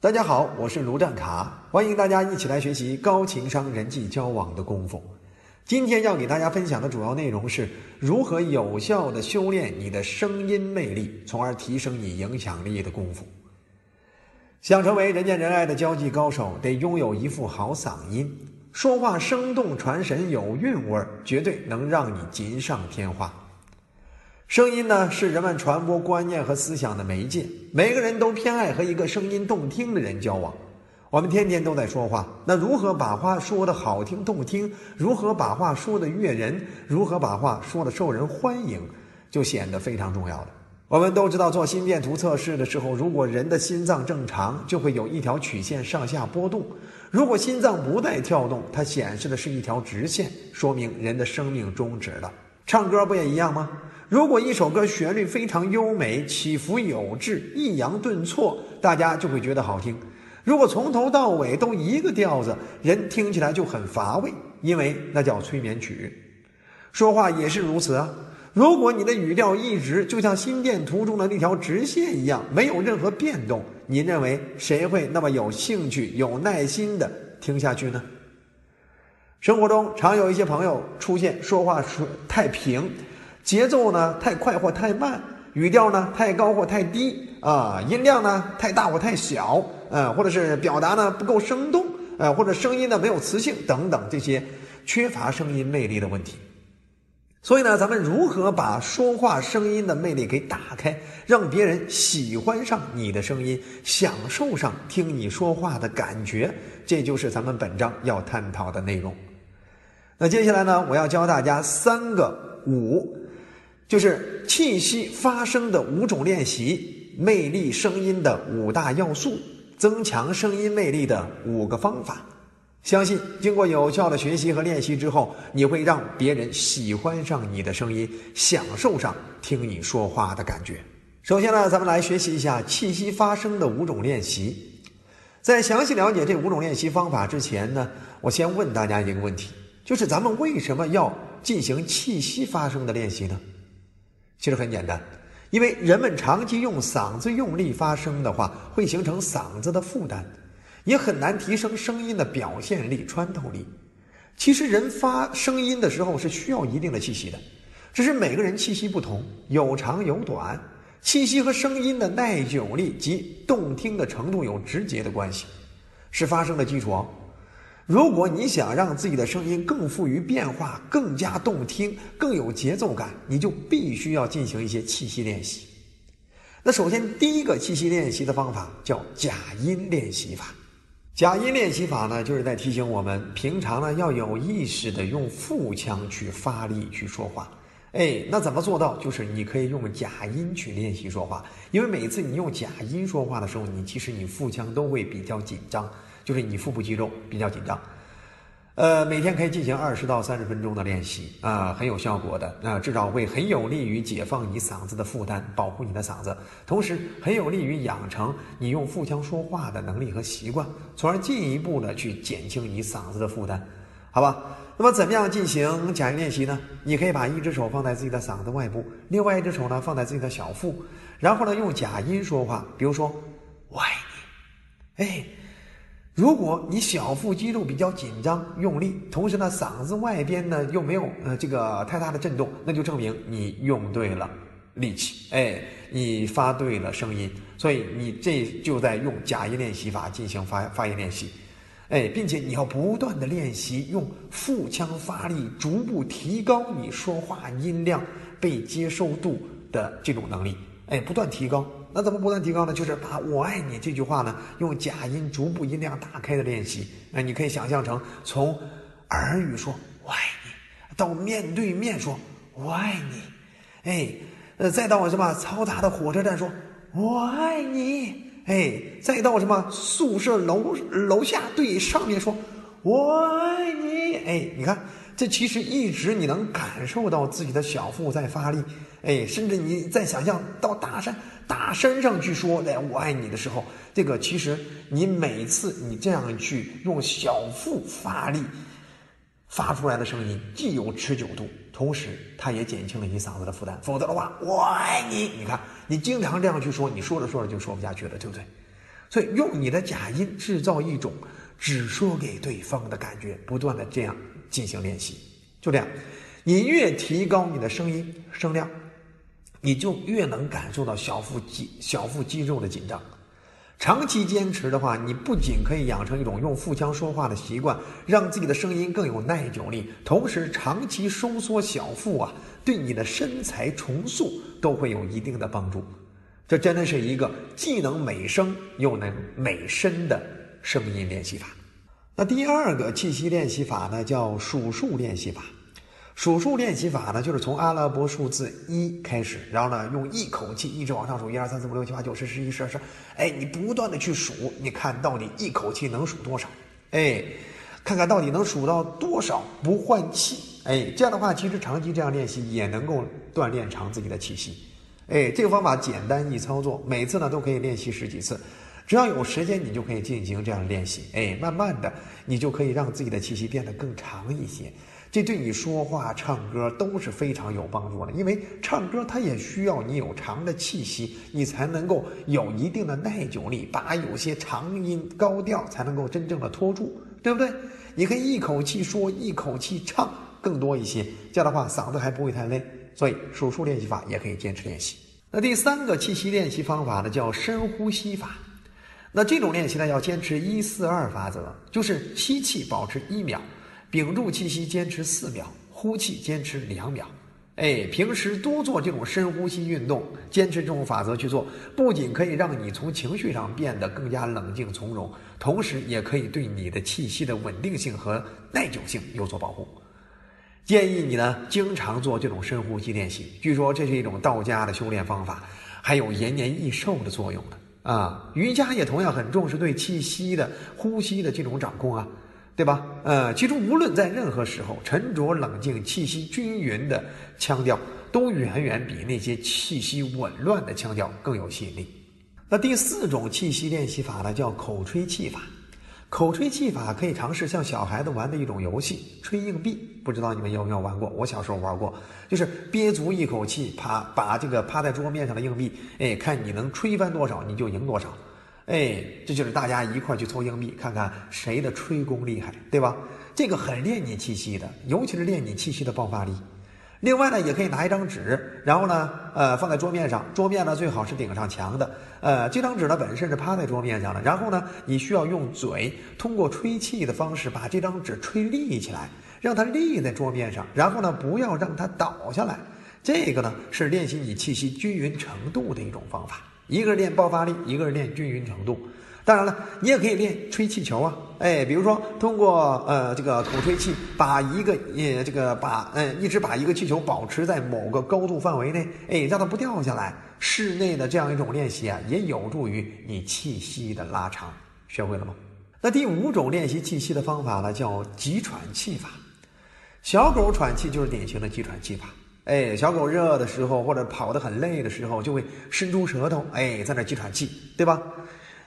大家好，我是卢占卡，欢迎大家一起来学习高情商人际交往的功夫。今天要给大家分享的主要内容是如何有效的修炼你的声音魅力，从而提升你影响力的功夫。想成为人见人爱的交际高手，得拥有一副好嗓音，说话生动传神，有韵味儿，绝对能让你锦上添花。声音呢，是人们传播观念和思想的媒介。每个人都偏爱和一个声音动听的人交往。我们天天都在说话，那如何把话说得好听动听？如何把话说得悦人？如何把话说得受人欢迎？就显得非常重要了。我们都知道，做心电图测试的时候，如果人的心脏正常，就会有一条曲线上下波动；如果心脏不再跳动，它显示的是一条直线，说明人的生命终止了。唱歌不也一样吗？如果一首歌旋律非常优美，起伏有致，抑扬顿挫，大家就会觉得好听。如果从头到尾都一个调子，人听起来就很乏味，因为那叫催眠曲。说话也是如此啊。如果你的语调一直就像心电图中的那条直线一样，没有任何变动，你认为谁会那么有兴趣、有耐心的听下去呢？生活中常有一些朋友出现说话说太平。节奏呢太快或太慢，语调呢太高或太低啊，音量呢太大或太小，呃，或者是表达呢不够生动，呃，或者声音呢没有磁性等等这些缺乏声音魅力的问题。所以呢，咱们如何把说话声音的魅力给打开，让别人喜欢上你的声音，享受上听你说话的感觉，这就是咱们本章要探讨的内容。那接下来呢，我要教大家三个五。就是气息发声的五种练习，魅力声音的五大要素，增强声音魅力的五个方法。相信经过有效的学习和练习之后，你会让别人喜欢上你的声音，享受上听你说话的感觉。首先呢，咱们来学习一下气息发声的五种练习。在详细了解这五种练习方法之前呢，我先问大家一个问题：就是咱们为什么要进行气息发声的练习呢？其实很简单，因为人们长期用嗓子用力发声的话，会形成嗓子的负担，也很难提升声音的表现力、穿透力。其实人发声音的时候是需要一定的气息的，只是每个人气息不同，有长有短，气息和声音的耐久力及动听的程度有直接的关系，是发声的基础哦。如果你想让自己的声音更富于变化、更加动听、更有节奏感，你就必须要进行一些气息练习。那首先，第一个气息练习的方法叫假音练习法。假音练习法呢，就是在提醒我们，平常呢要有意识的用腹腔去发力去说话。哎，那怎么做到？就是你可以用假音去练习说话，因为每次你用假音说话的时候，你其实你腹腔都会比较紧张。就是你腹部肌肉比较紧张，呃，每天可以进行二十到三十分钟的练习啊，很有效果的啊，至少会很有利于解放你嗓子的负担，保护你的嗓子，同时很有利于养成你用腹腔说话的能力和习惯，从而进一步的去减轻你嗓子的负担，好吧？那么怎么样进行假音练习呢？你可以把一只手放在自己的嗓子外部，另外一只手呢放在自己的小腹，然后呢用假音说话，比如说“我爱你”，哎。如果你小腹肌肉比较紧张用力，同时呢嗓子外边呢又没有呃这个太大的震动，那就证明你用对了力气，哎，你发对了声音，所以你这就在用假音练习法进行发发音练习，哎，并且你要不断的练习用腹腔发力，逐步提高你说话音量被接受度的这种能力，哎，不断提高。那怎么不断提高呢？就是把我爱你这句话呢，用假音逐步音量打开的练习。那，你可以想象成从耳语说“我爱你”，到面对面说“我爱你”，哎，呃，再到什么嘈杂的火车站说“我爱你”，哎，再到什么宿舍楼楼下对上面说“我爱你”，哎，你看。这其实一直你能感受到自己的小腹在发力，哎，甚至你在想象到大山大山上去说“来我爱你”的时候，这个其实你每次你这样去用小腹发力发出来的声音，既有持久度，同时它也减轻了你嗓子的负担。否则的话，我爱你，你看你经常这样去说，你说着说着就说不下去了，对不对？所以用你的假音制造一种只说给对方的感觉，不断的这样进行练习。就这样，你越提高你的声音声量，你就越能感受到小腹肌小腹肌肉的紧张。长期坚持的话，你不仅可以养成一种用腹腔说话的习惯，让自己的声音更有耐久力，同时长期收缩小腹啊，对你的身材重塑都会有一定的帮助。这真的是一个既能美声又能美身的声音练习法。那第二个气息练习法呢，叫数数练习法。数数练习法呢，就是从阿拉伯数字一开始，然后呢，用一口气一直往上数，一二三四五六七八九十十一十二十，哎，你不断的去数，你看到底一口气能数多少？哎，看看到底能数到多少不换气？哎，这样的话，其实长期这样练习也能够锻炼长自己的气息。哎，这个方法简单易操作，每次呢都可以练习十几次，只要有时间，你就可以进行这样练习。哎，慢慢的，你就可以让自己的气息变得更长一些。这对你说话、唱歌都是非常有帮助的，因为唱歌它也需要你有长的气息，你才能够有一定的耐久力，把有些长音高调才能够真正的拖住，对不对？你可以一口气说，一口气唱更多一些，这样的话嗓子还不会太累。所以数数练习法也可以坚持练习。那第三个气息练习方法呢，叫深呼吸法。那这种练习呢，要坚持一四二法则，就是吸气保持一秒。屏住气息，坚持四秒；呼气，坚持两秒。哎，平时多做这种深呼吸运动，坚持这种法则去做，不仅可以让你从情绪上变得更加冷静从容，同时也可以对你的气息的稳定性和耐久性有所保护。建议你呢，经常做这种深呼吸练习。据说这是一种道家的修炼方法，还有延年益寿的作用的啊。瑜伽也同样很重视对气息的呼吸的这种掌控啊。对吧？呃，其实无论在任何时候，沉着冷静、气息均匀的腔调，都远远比那些气息紊乱的腔调更有吸引力。那第四种气息练习法呢，叫口吹气法。口吹气法可以尝试像小孩子玩的一种游戏——吹硬币。不知道你们有没有玩过？我小时候玩过，就是憋足一口气，趴把这个趴在桌面上的硬币，哎，看你能吹翻多少，你就赢多少。哎，这就是大家一块去凑硬币，看看谁的吹功厉害，对吧？这个很练你气息的，尤其是练你气息的爆发力。另外呢，也可以拿一张纸，然后呢，呃，放在桌面上，桌面呢最好是顶上墙的。呃，这张纸呢本身是趴在桌面上的，然后呢，你需要用嘴通过吹气的方式把这张纸吹立起来，让它立在桌面上，然后呢，不要让它倒下来。这个呢是练习你气息均匀程度的一种方法。一个是练爆发力，一个是练均匀程度。当然了，你也可以练吹气球啊，哎，比如说通过呃这个口吹气，把一个呃这个把嗯一直把一个气球保持在某个高度范围内，哎，让它不掉下来。室内的这样一种练习啊，也有助于你气息的拉长。学会了吗？那第五种练习气息的方法呢，叫急喘气法。小狗喘气就是典型的急喘气法。哎，小狗热的时候或者跑得很累的时候，就会伸出舌头，哎，在那急喘气，对吧？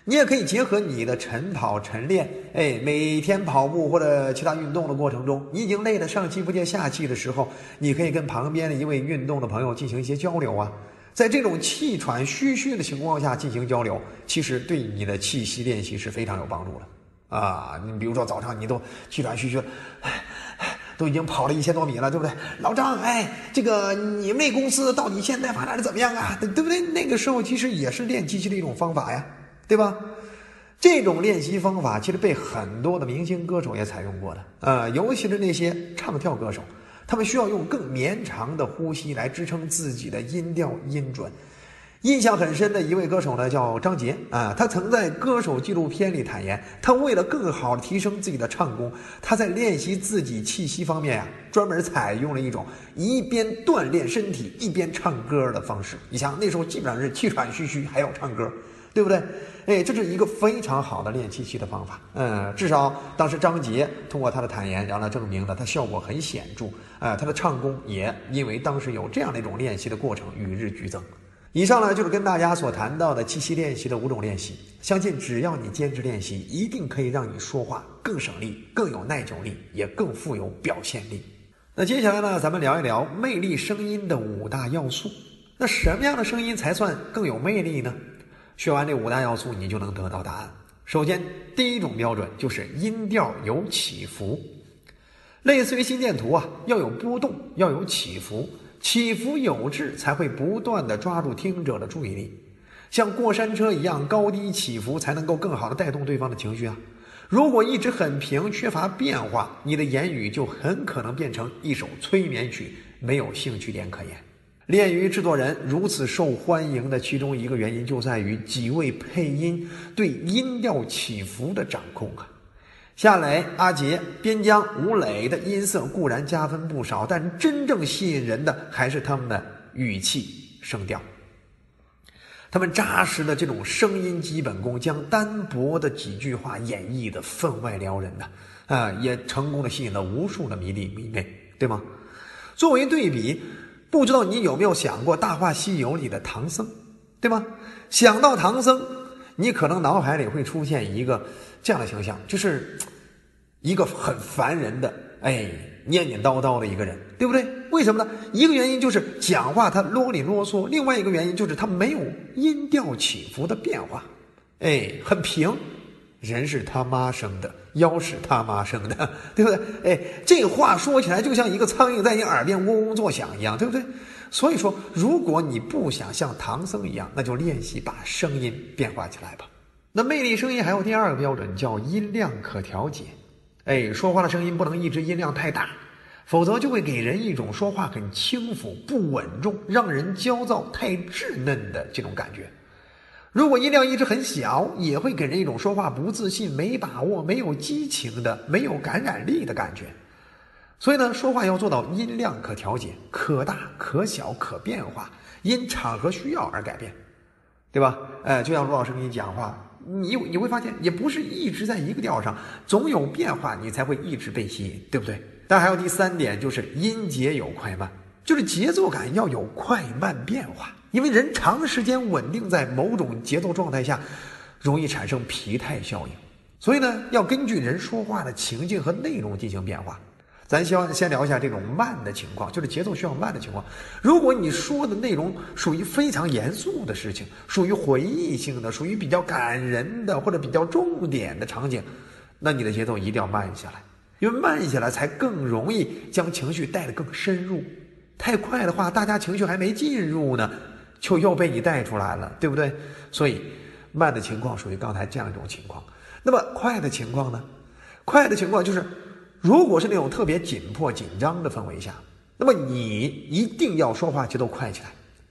你也可以结合你的晨跑晨练，哎，每天跑步或者其他运动的过程中，你已经累得上气不接下气的时候，你可以跟旁边的一位运动的朋友进行一些交流啊。在这种气喘吁吁的情况下进行交流，其实对你的气息练习是非常有帮助的啊。你比如说早上你都气喘吁吁。哎都已经跑了一千多米了，对不对？老张，哎，这个你们那公司到底现在发展的怎么样啊？对不对？那个时候其实也是练气息的一种方法呀，对吧？这种练习方法其实被很多的明星歌手也采用过的，呃，尤其是那些唱跳歌手，他们需要用更绵长的呼吸来支撑自己的音调音准。印象很深的一位歌手呢，叫张杰啊。他曾在歌手纪录片里坦言，他为了更好的提升自己的唱功，他在练习自己气息方面呀，专门采用了一种一边锻炼身体一边唱歌的方式。你想，那时候基本上是气喘吁吁，还要唱歌，对不对？哎，这是一个非常好的练气息的方法。嗯，至少当时张杰通过他的坦言，让他证明了他效果很显著。啊，他的唱功也因为当时有这样的一种练习的过程，与日俱增。以上呢就是跟大家所谈到的气息练习的五种练习，相信只要你坚持练习，一定可以让你说话更省力、更有耐久力，也更富有表现力。那接下来呢，咱们聊一聊魅力声音的五大要素。那什么样的声音才算更有魅力呢？学完这五大要素，你就能得到答案。首先，第一种标准就是音调有起伏，类似于心电图啊，要有波动，要有起伏，起伏有致，才会不断的抓住听者的注意力，像过山车一样高低起伏，才能够更好的带动对方的情绪啊。如果一直很平，缺乏变化，你的言语就很可能变成一首催眠曲，没有兴趣点可言。恋与制作人如此受欢迎的其中一个原因，就在于几位配音对音调起伏的掌控啊。夏磊、阿杰、边疆、吴磊的音色固然加分不少，但真正吸引人的还是他们的语气声调。他们扎实的这种声音基本功，将单薄的几句话演绎的分外撩人呐，啊，也成功的吸引了无数的迷弟迷妹，对吗？作为对比，不知道你有没有想过《大话西游》里的唐僧，对吗？想到唐僧，你可能脑海里会出现一个这样的形象，就是一个很烦人的，哎。念念叨叨的一个人，对不对？为什么呢？一个原因就是讲话他啰里啰嗦，另外一个原因就是他没有音调起伏的变化，哎，很平。人是他妈生的，妖是他妈生的，对不对？哎，这话说起来就像一个苍蝇在你耳边嗡嗡作响一样，对不对？所以说，如果你不想像唐僧一样，那就练习把声音变化起来吧。那魅力声音还有第二个标准，叫音量可调节。哎，说话的声音不能一直音量太大，否则就会给人一种说话很轻浮、不稳重、让人焦躁、太稚嫩的这种感觉。如果音量一直很小，也会给人一种说话不自信、没把握、没有激情的、没有感染力的感觉。所以呢，说话要做到音量可调节，可大可小可变化，因场合需要而改变，对吧？哎，就像陆老师跟你讲话。你你会发现，也不是一直在一个调上，总有变化，你才会一直被吸引，对不对？但还有第三点，就是音节有快慢，就是节奏感要有快慢变化。因为人长时间稳定在某种节奏状态下，容易产生疲态效应，所以呢，要根据人说话的情境和内容进行变化。咱希望先聊一下这种慢的情况，就是节奏需要慢的情况。如果你说的内容属于非常严肃的事情，属于回忆性的，属于比较感人的或者比较重点的场景，那你的节奏一定要慢下来，因为慢下来才更容易将情绪带得更深入。太快的话，大家情绪还没进入呢，就又被你带出来了，对不对？所以慢的情况属于刚才这样一种情况。那么快的情况呢？快的情况就是。如果是那种特别紧迫、紧张的氛围下，那么你一定要说话节奏快起来，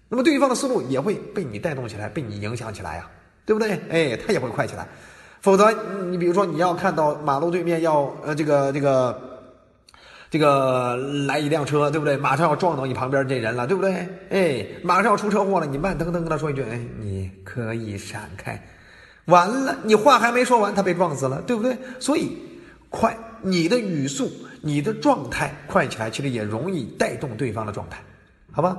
那么对方的思路也会被你带动起来，被你影响起来呀，对不对？哎，他也会快起来。否则，你比如说你要看到马路对面要呃这个这个这个来一辆车，对不对？马上要撞到你旁边这人了，对不对？哎，马上要出车祸了，你慢腾腾跟他说一句，哎，你可以闪开。完了，你话还没说完，他被撞死了，对不对？所以快。你的语速、你的状态快起来，其实也容易带动对方的状态，好吧？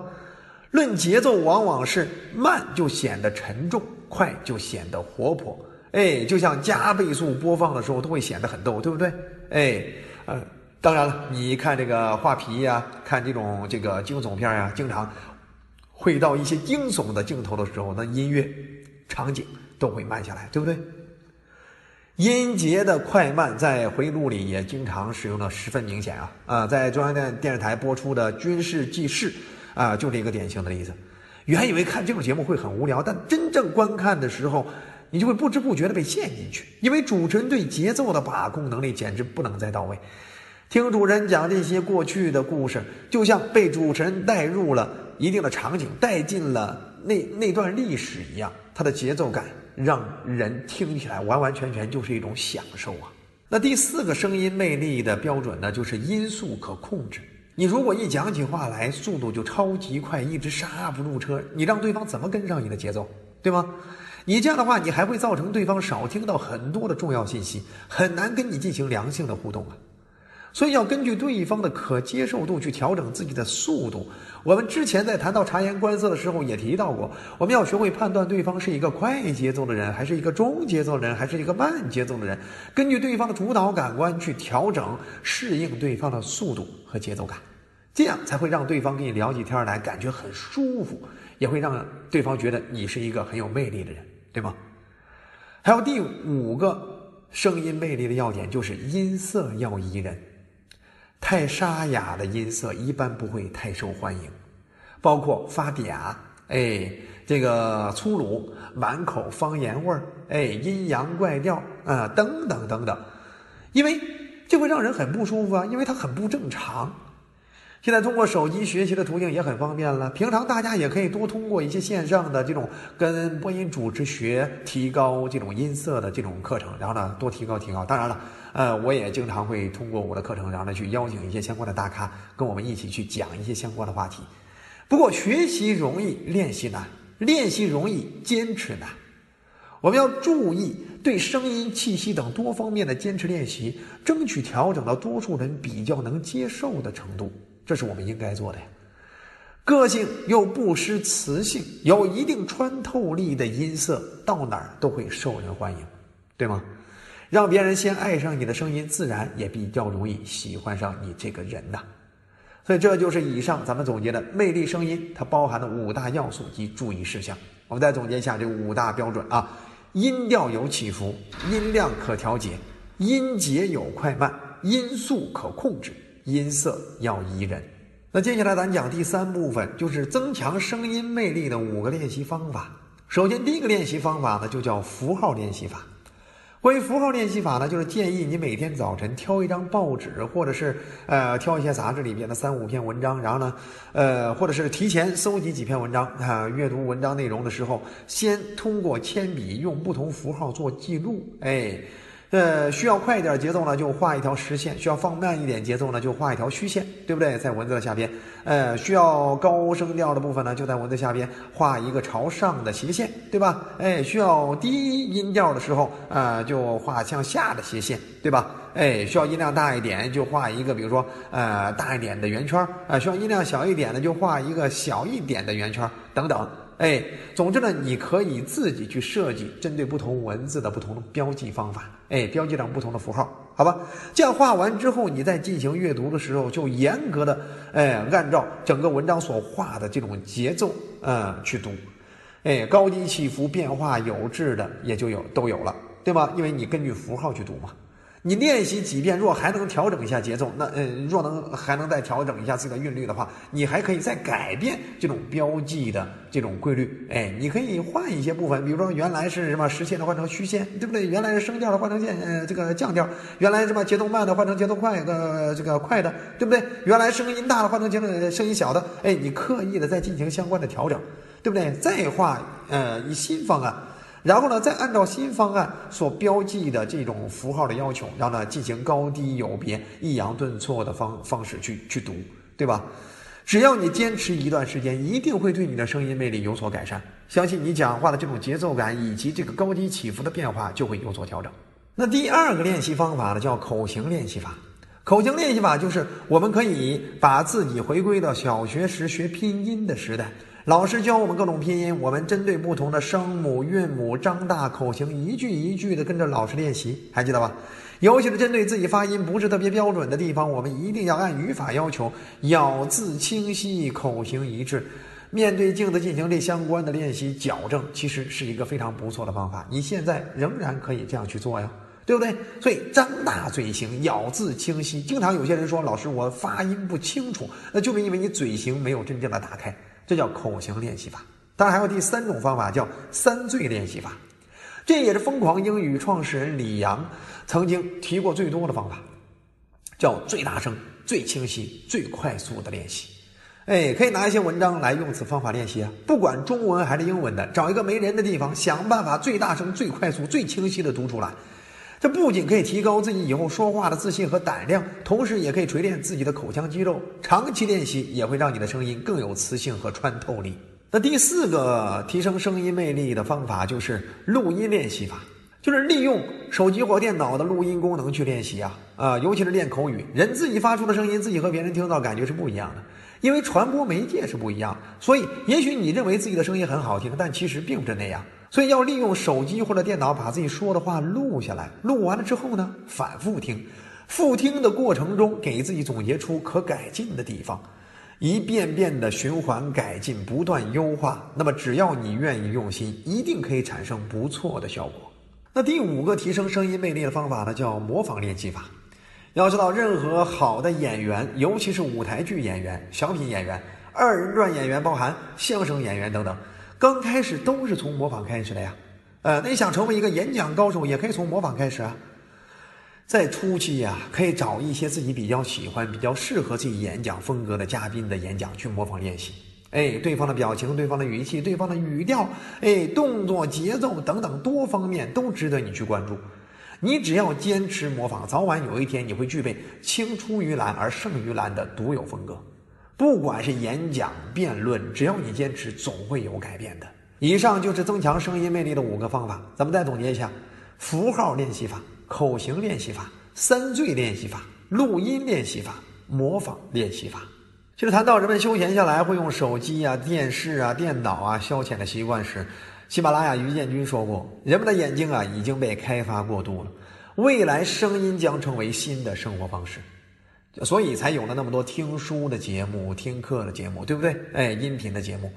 论节奏，往往是慢就显得沉重，快就显得活泼。哎，就像加倍速播放的时候，都会显得很逗，对不对？哎，呃，当然了，你看这个画皮呀，看这种这个惊悚片呀，经常会到一些惊悚的镜头的时候，那音乐、场景都会慢下来，对不对？音节的快慢在回忆录里也经常使用的十分明显啊啊，在中央电电视台播出的《军事纪事》啊，就是一个典型的例子。原以为看这种节目会很无聊，但真正观看的时候，你就会不知不觉的被陷进去，因为主持人对节奏的把控能力简直不能再到位。听主持人讲这些过去的故事，就像被主持人带入了一定的场景，带进了那那段历史一样，它的节奏感。让人听起来完完全全就是一种享受啊！那第四个声音魅力的标准呢，就是音速可控制。你如果一讲起话来，速度就超级快，一直刹不住车，你让对方怎么跟上你的节奏，对吗？你这样的话，你还会造成对方少听到很多的重要信息，很难跟你进行良性的互动啊。所以要根据对方的可接受度去调整自己的速度。我们之前在谈到察言观色的时候也提到过，我们要学会判断对方是一个快节奏的人，还是一个中节奏的人，还是一个慢节奏的人，根据对方的主导感官去调整，适应对方的速度和节奏感，这样才会让对方跟你聊起天来感觉很舒服，也会让对方觉得你是一个很有魅力的人。对吗？还有第五个声音魅力的要点就是音色要宜人，太沙哑的音色一般不会太受欢迎，包括发嗲，哎，这个粗鲁、满口方言味儿，哎，阴阳怪调啊，等等等等，因为这会让人很不舒服啊，因为它很不正常。现在通过手机学习的途径也很方便了。平常大家也可以多通过一些线上的这种跟播音主持学提高这种音色的这种课程，然后呢多提高提高。当然了，呃，我也经常会通过我的课程，然后呢去邀请一些相关的大咖跟我们一起去讲一些相关的话题。不过学习容易，练习难；练习容易，坚持难。我们要注意对声音、气息等多方面的坚持练习，争取调整到多数人比较能接受的程度。这是我们应该做的呀。个性又不失磁性，有一定穿透力的音色，到哪儿都会受人欢迎，对吗？让别人先爱上你的声音，自然也比较容易喜欢上你这个人呐。所以这就是以上咱们总结的魅力声音，它包含的五大要素及注意事项。我们再总结一下这五大标准啊：音调有起伏，音量可调节，音节有快慢，音速可控制。音色要宜人。那接下来咱讲第三部分，就是增强声音魅力的五个练习方法。首先，第一个练习方法呢，就叫符号练习法。关于符号练习法呢，就是建议你每天早晨挑一张报纸，或者是呃挑一些杂志里边的三五篇文章，然后呢，呃，或者是提前搜集几篇文章啊，阅读文章内容的时候，先通过铅笔用不同符号做记录，哎。呃，需要快一点节奏呢，就画一条实线；需要放慢一点节奏呢，就画一条虚线，对不对？在文字的下边，呃，需要高声调的部分呢，就在文字下边画一个朝上的斜线，对吧？哎，需要低音调的时候，呃，就画向下的斜线，对吧？哎，需要音量大一点，就画一个，比如说，呃，大一点的圆圈啊；需要音量小一点的，就画一个小一点的圆圈等等。哎，总之呢，你可以自己去设计针对不同文字的不同的标记方法，哎，标记上不同的符号，好吧？这样画完之后，你在进行阅读的时候，就严格的，哎，按照整个文章所画的这种节奏，嗯，去读，哎，高低起伏、变化有致的也就有都有了，对吧？因为你根据符号去读嘛。你练习几遍，若还能调整一下节奏，那嗯，若能还能再调整一下自己的韵律的话，你还可以再改变这种标记的这种规律。哎，你可以换一些部分，比如说原来是什么实线的换成虚线，对不对？原来是升调的换成线，呃，这个降调。原来什么节奏慢的换成节奏快，呃，这个快的，对不对？原来声音大的换成节奏声音小的。哎，你刻意的再进行相关的调整，对不对？再画呃一新方案。然后呢，再按照新方案所标记的这种符号的要求，然后呢进行高低有别、抑扬顿挫的方方式去去读，对吧？只要你坚持一段时间，一定会对你的声音魅力有所改善。相信你讲话的这种节奏感以及这个高低起伏的变化就会有所调整。那第二个练习方法呢，叫口型练习法。口型练习法就是我们可以把自己回归到小学时学拼音的时代。老师教我们各种拼音，我们针对不同的声母、韵母张大口型，一句一句的跟着老师练习，还记得吧？尤其是针对自己发音不是特别标准的地方，我们一定要按语法要求咬字清晰、口型一致。面对镜子进行这相关的练习矫正，其实是一个非常不错的方法。你现在仍然可以这样去做呀，对不对？所以张大嘴型，咬字清晰。经常有些人说，老师我发音不清楚，那就是因为你嘴型没有真正的打开。这叫口型练习法，当然还有第三种方法叫三最练习法，这也是疯狂英语创始人李阳曾经提过最多的方法，叫最大声、最清晰、最快速的练习。哎，可以拿一些文章来用此方法练习啊，不管中文还是英文的，找一个没人的地方，想办法最大声、最快速、最清晰的读出来。这不仅可以提高自己以后说话的自信和胆量，同时也可以锤炼自己的口腔肌肉。长期练习也会让你的声音更有磁性和穿透力。那第四个提升声音魅力的方法就是录音练习法，就是利用手机或电脑的录音功能去练习啊啊，尤其是练口语。人自己发出的声音，自己和别人听到感觉是不一样的，因为传播媒介是不一样，所以也许你认为自己的声音很好听，但其实并不是那样。所以要利用手机或者电脑把自己说的话录下来，录完了之后呢，反复听，复听的过程中给自己总结出可改进的地方，一遍遍的循环改进，不断优化。那么只要你愿意用心，一定可以产生不错的效果。那第五个提升声音魅力的方法呢，叫模仿练习法。要知道，任何好的演员，尤其是舞台剧演员、小品演员、二人转演员，包含相声演员等等，刚开始都是从模仿开始的呀。呃，那想成为一个演讲高手，也可以从模仿开始啊。在初期呀，可以找一些自己比较喜欢、比较适合自己演讲风格的嘉宾的演讲去模仿练习。哎，对方的表情、对方的语气、对方的语调，哎，动作、节奏等等多方面都值得你去关注。你只要坚持模仿，早晚有一天你会具备青出于蓝而胜于蓝的独有风格。不管是演讲、辩论，只要你坚持，总会有改变的。以上就是增强声音魅力的五个方法，咱们再总结一下：符号练习法、口型练习法、三醉练习法、录音练习法、模仿练习法。其实谈到人们休闲下来会用手机啊、电视啊、电脑啊消遣的习惯时，喜马拉雅于建军说过：“人们的眼睛啊已经被开发过度了，未来声音将成为新的生活方式，所以才有了那么多听书的节目、听课的节目，对不对？哎，音频的节目。”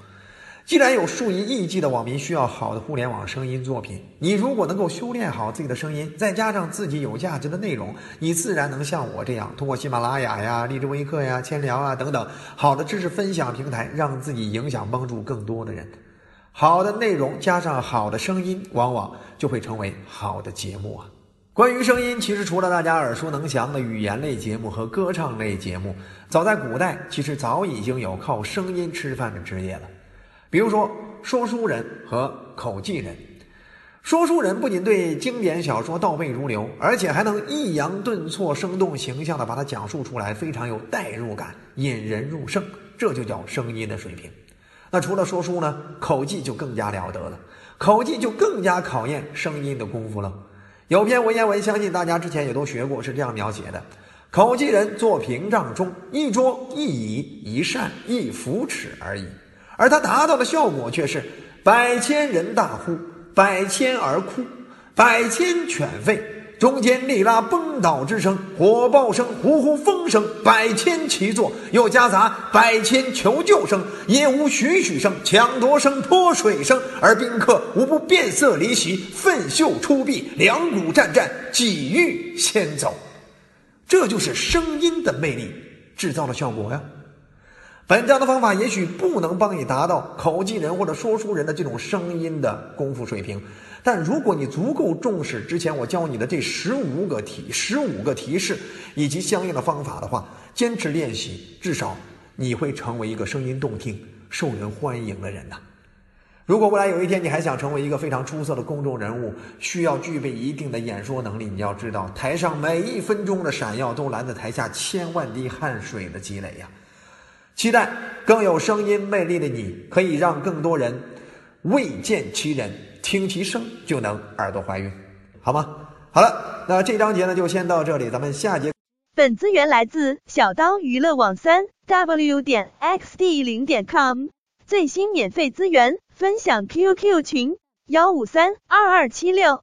既然有数以亿计的网民需要好的互联网声音作品，你如果能够修炼好自己的声音，再加上自己有价值的内容，你自然能像我这样，通过喜马拉雅呀、荔枝微课呀、千聊啊等等好的知识分享平台，让自己影响帮助更多的人。好的内容加上好的声音，往往就会成为好的节目啊。关于声音，其实除了大家耳熟能详的语言类节目和歌唱类节目，早在古代，其实早已经有靠声音吃饭的职业了。比如说，说书人和口技人。说书人不仅对经典小说倒背如流，而且还能抑扬顿挫、生动形象地把它讲述出来，非常有代入感，引人入胜。这就叫声音的水平。那除了说书呢，口技就更加了得了。口技就更加考验声音的功夫了。有篇文言文，相信大家之前也都学过，是这样描写的：口技人坐屏障中，一桌一椅一扇一扶尺而已。而他达到的效果却是百千人大呼，百千而哭，百千犬吠，中间力拉崩倒之声，火爆声，呼呼风声，百千齐作，又夹杂百千求救声，也无许许声，抢夺声，泼水声，而宾客无不变色离席，奋袖出臂，两股战战，几欲先走。这就是声音的魅力制造的效果呀。本章的方法也许不能帮你达到口技人或者说书人的这种声音的功夫水平，但如果你足够重视之前我教你的这十五个提十五个提示以及相应的方法的话，坚持练习，至少你会成为一个声音动听、受人欢迎的人呐。如果未来有一天你还想成为一个非常出色的公众人物，需要具备一定的演说能力，你要知道，台上每一分钟的闪耀都拦着台下千万滴汗水的积累呀。期待更有声音魅力的你，可以让更多人未见其人，听其声就能耳朵怀孕，好吗？好了，那这章节呢就先到这里，咱们下节。本资源来自小刀娱乐网三 w 点 xd 零点 com，最新免费资源分享 QQ 群幺五三二二七六。